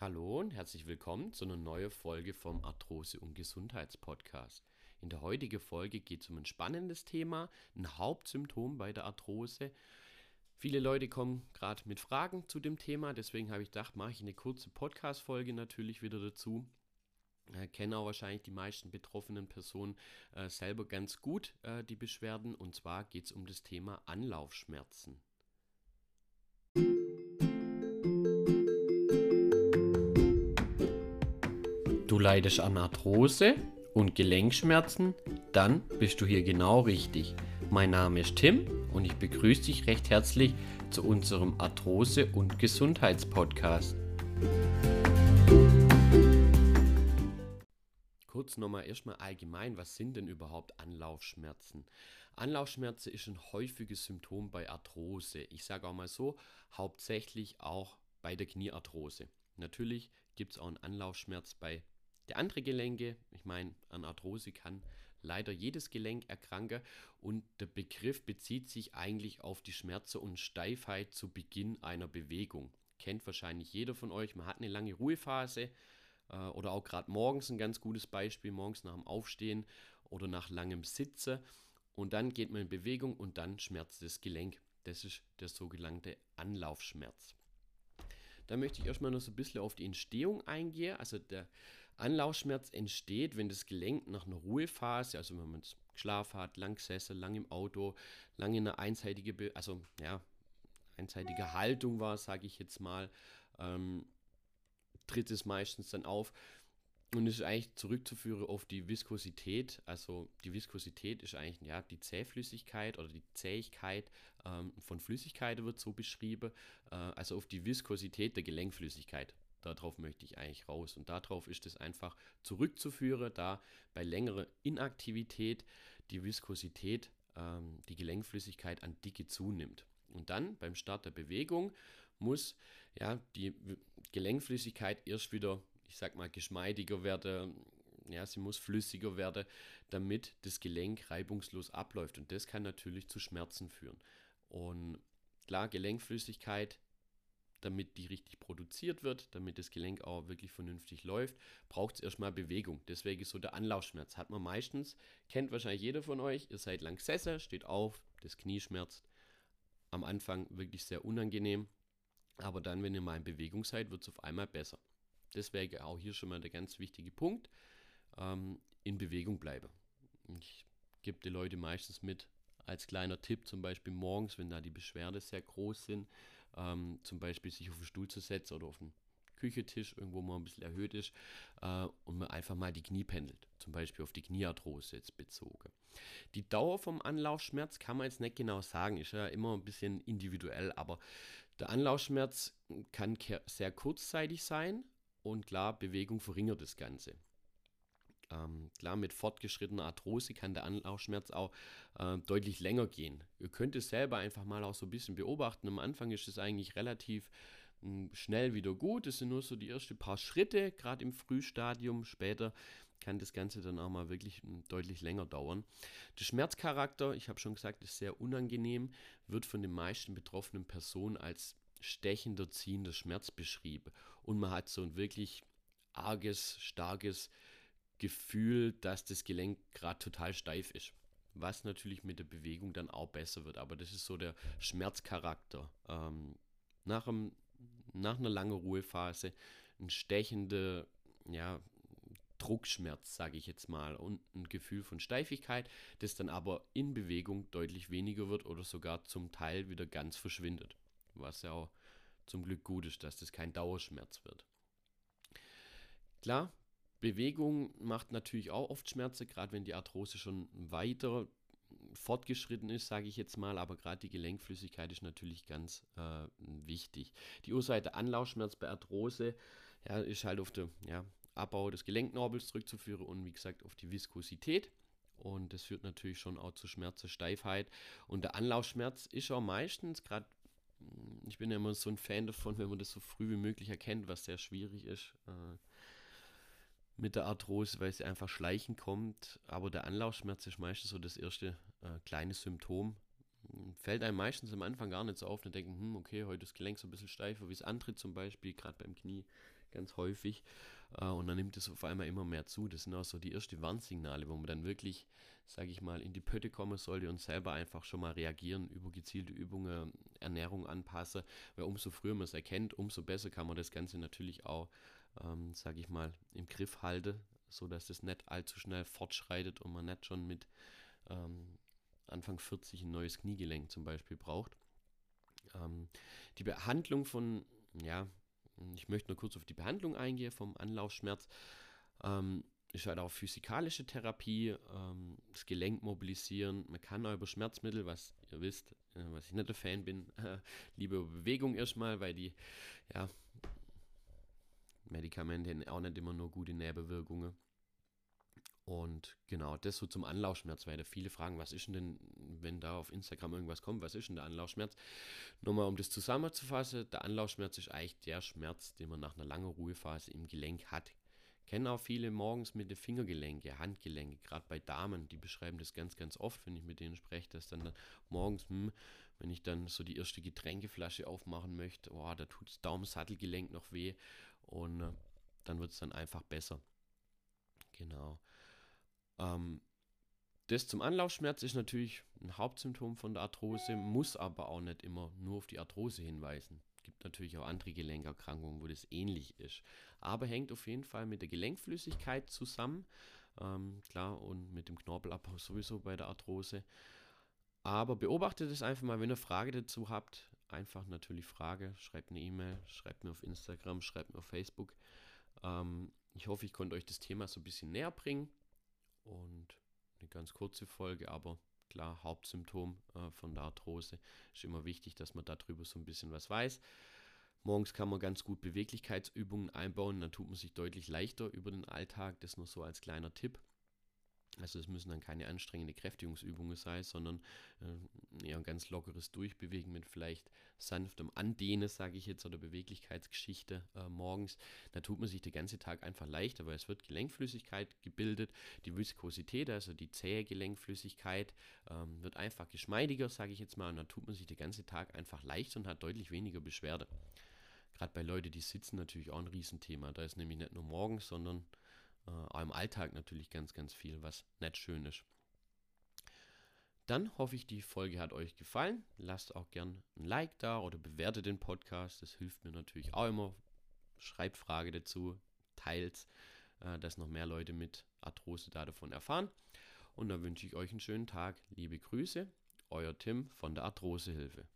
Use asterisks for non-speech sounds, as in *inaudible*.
Hallo und herzlich willkommen zu einer neuen Folge vom Arthrose- und Gesundheitspodcast. In der heutigen Folge geht es um ein spannendes Thema, ein Hauptsymptom bei der Arthrose. Viele Leute kommen gerade mit Fragen zu dem Thema, deswegen habe ich gedacht, mache ich eine kurze Podcast-Folge natürlich wieder dazu. Äh, kennen auch wahrscheinlich die meisten betroffenen Personen äh, selber ganz gut äh, die Beschwerden. Und zwar geht es um das Thema Anlaufschmerzen. Du leidest an Arthrose und Gelenkschmerzen? Dann bist du hier genau richtig. Mein Name ist Tim und ich begrüße dich recht herzlich zu unserem Arthrose- und Gesundheitspodcast. Kurz nochmal erstmal allgemein, was sind denn überhaupt Anlaufschmerzen? Anlaufschmerzen ist ein häufiges Symptom bei Arthrose. Ich sage auch mal so, hauptsächlich auch bei der Kniearthrose. Natürlich gibt es auch einen Anlaufschmerz bei der andere Gelenke, ich meine, an Arthrose kann leider jedes Gelenk erkranken und der Begriff bezieht sich eigentlich auf die Schmerzen und Steifheit zu Beginn einer Bewegung. Kennt wahrscheinlich jeder von euch, man hat eine lange Ruhephase äh, oder auch gerade morgens ein ganz gutes Beispiel, morgens nach dem Aufstehen oder nach langem Sitzen und dann geht man in Bewegung und dann schmerzt das Gelenk. Das ist der sogenannte Anlaufschmerz. Da möchte ich erstmal noch so ein bisschen auf die Entstehung eingehen. Also der Anlaufschmerz entsteht, wenn das Gelenk nach einer Ruhephase, also wenn man geschlafen hat, lang gesessen, lang im Auto, lang in einer einseitigen, also ja, einseitige Haltung war, sage ich jetzt mal, ähm, tritt es meistens dann auf. Und es ist eigentlich zurückzuführen auf die Viskosität. Also die Viskosität ist eigentlich ja, die Zähflüssigkeit oder die Zähigkeit ähm, von Flüssigkeiten wird so beschrieben. Äh, also auf die Viskosität der Gelenkflüssigkeit. Darauf möchte ich eigentlich raus. Und darauf ist es einfach zurückzuführen, da bei längerer Inaktivität die Viskosität, ähm, die Gelenkflüssigkeit an Dicke zunimmt. Und dann beim Start der Bewegung muss ja, die Gelenkflüssigkeit erst wieder, ich sag mal, geschmeidiger werden. Ja, sie muss flüssiger werden, damit das Gelenk reibungslos abläuft. Und das kann natürlich zu Schmerzen führen. Und klar, Gelenkflüssigkeit damit die richtig produziert wird, damit das Gelenk auch wirklich vernünftig läuft, braucht es erstmal Bewegung. Deswegen ist so der Anlaufschmerz. Hat man meistens, kennt wahrscheinlich jeder von euch, ihr seid lang gesessen, steht auf, das Knie schmerzt. Am Anfang wirklich sehr unangenehm, aber dann, wenn ihr mal in Bewegung seid, wird es auf einmal besser. Deswegen auch hier schon mal der ganz wichtige Punkt, ähm, in Bewegung bleiben. Ich gebe die Leute meistens mit als kleiner Tipp, zum Beispiel morgens, wenn da die Beschwerden sehr groß sind, ähm, zum Beispiel sich auf den Stuhl zu setzen oder auf den Küchentisch, irgendwo mal ein bisschen erhöht ist, äh, und man einfach mal die Knie pendelt, zum Beispiel auf die Kniearthrose jetzt bezogen. Die Dauer vom Anlaufschmerz kann man jetzt nicht genau sagen, ist ja immer ein bisschen individuell, aber der Anlaufschmerz kann sehr kurzzeitig sein und klar, Bewegung verringert das Ganze. Ähm, klar, mit fortgeschrittener Arthrose kann der Anlaufschmerz auch äh, deutlich länger gehen. Ihr könnt es selber einfach mal auch so ein bisschen beobachten. Am Anfang ist es eigentlich relativ hm, schnell wieder gut. Es sind nur so die ersten paar Schritte, gerade im Frühstadium. Später kann das Ganze dann auch mal wirklich hm, deutlich länger dauern. Der Schmerzcharakter, ich habe schon gesagt, ist sehr unangenehm, wird von den meisten betroffenen Personen als stechender, ziehender Schmerz beschrieben. Und man hat so ein wirklich arges, starkes Gefühl, dass das Gelenk gerade total steif ist. Was natürlich mit der Bewegung dann auch besser wird. Aber das ist so der Schmerzcharakter. Ähm, nach, einem, nach einer langen Ruhephase ein stechender ja, Druckschmerz, sage ich jetzt mal, und ein Gefühl von Steifigkeit, das dann aber in Bewegung deutlich weniger wird oder sogar zum Teil wieder ganz verschwindet. Was ja auch zum Glück gut ist, dass das kein Dauerschmerz wird. Klar, Bewegung macht natürlich auch oft Schmerzen, gerade wenn die Arthrose schon weiter fortgeschritten ist, sage ich jetzt mal, aber gerade die Gelenkflüssigkeit ist natürlich ganz äh, wichtig. Die Ursache der Anlaufschmerz bei Arthrose ja, ist halt auf den ja, Abbau des Gelenknorbels zurückzuführen und wie gesagt auf die Viskosität. Und das führt natürlich schon auch zu Schmerzen, Steifheit. Und der Anlaufschmerz ist auch meistens, gerade, ich bin ja immer so ein Fan davon, wenn man das so früh wie möglich erkennt, was sehr schwierig ist. Äh, mit der Arthrose, weil sie einfach schleichen kommt. Aber der Anlaufschmerz ist meistens so das erste äh, kleine Symptom. Fällt einem meistens am Anfang gar nicht so auf. Dann denken, hm, okay, heute ist das Gelenk so ein bisschen steifer wie das andere zum Beispiel. Gerade beim Knie ganz häufig. Äh, und dann nimmt es auf einmal immer mehr zu. Das sind auch so die ersten Warnsignale, wo man dann wirklich, sage ich mal, in die Pötte kommen sollte und selber einfach schon mal reagieren, über gezielte Übungen, Ernährung anpassen. Weil umso früher man es erkennt, umso besser kann man das Ganze natürlich auch, ähm, sage ich mal, im Griff halten, sodass es nicht allzu schnell fortschreitet und man nicht schon mit ähm, Anfang 40 ein neues Kniegelenk zum Beispiel braucht. Ähm, die Behandlung von, ja, ich möchte nur kurz auf die Behandlung eingehen vom Anlaufschmerz. Ähm, ist halt auch physikalische Therapie, ähm, das Gelenk mobilisieren. Man kann auch über Schmerzmittel, was ihr wisst, äh, was ich nicht der Fan bin, äh, *laughs* lieber Bewegung erstmal, weil die ja, Medikamente haben auch nicht immer nur gute Nebenwirkungen. Und genau, das so zum Anlaufschmerz, weil da viele fragen, was ist denn, wenn da auf Instagram irgendwas kommt, was ist denn der Anlaufschmerz? Nochmal, um das zusammenzufassen, der Anlaufschmerz ist eigentlich der Schmerz, den man nach einer langen Ruhephase im Gelenk hat. Kennen auch viele morgens mit den Fingergelenke, Handgelenke, gerade bei Damen, die beschreiben das ganz, ganz oft, wenn ich mit denen spreche, dass dann morgens, hm, wenn ich dann so die erste Getränkeflasche aufmachen möchte, oh, da tut das Daumensattelgelenk noch weh und äh, dann wird es dann einfach besser. Genau. Ähm, das zum Anlaufschmerz ist natürlich ein Hauptsymptom von der Arthrose, muss aber auch nicht immer nur auf die Arthrose hinweisen. Es gibt natürlich auch andere Gelenkerkrankungen, wo das ähnlich ist. Aber hängt auf jeden Fall mit der Gelenkflüssigkeit zusammen. Ähm, klar, und mit dem Knorpelabbau sowieso bei der Arthrose. Aber beobachtet es einfach mal, wenn ihr Frage dazu habt. Einfach natürlich Frage, schreibt eine E-Mail, schreibt mir auf Instagram, schreibt mir auf Facebook. Ähm, ich hoffe, ich konnte euch das Thema so ein bisschen näher bringen und eine ganz kurze Folge, aber klar, Hauptsymptom äh, von der Arthrose ist immer wichtig, dass man darüber so ein bisschen was weiß. Morgens kann man ganz gut Beweglichkeitsübungen einbauen, dann tut man sich deutlich leichter über den Alltag. Das nur so als kleiner Tipp. Also es müssen dann keine anstrengende Kräftigungsübungen sein, sondern äh, eher ein ganz lockeres Durchbewegen mit vielleicht sanftem Andehnen, sage ich jetzt, oder Beweglichkeitsgeschichte äh, morgens. Da tut man sich den ganzen Tag einfach leichter, weil es wird Gelenkflüssigkeit gebildet, die Viskosität, also die zähe Gelenkflüssigkeit, ähm, wird einfach geschmeidiger, sage ich jetzt mal, und dann tut man sich den ganzen Tag einfach leichter und hat deutlich weniger Beschwerde. Gerade bei Leuten, die sitzen, natürlich auch ein Riesenthema. Da ist nämlich nicht nur morgens, sondern äh, auch im Alltag natürlich ganz, ganz viel, was nicht schön ist. Dann hoffe ich, die Folge hat euch gefallen. Lasst auch gern ein Like da oder bewertet den Podcast. Das hilft mir natürlich auch immer. Schreibt Frage dazu, teilt, äh, dass noch mehr Leute mit Arthrose da davon erfahren. Und dann wünsche ich euch einen schönen Tag. Liebe Grüße, euer Tim von der Arthrosehilfe.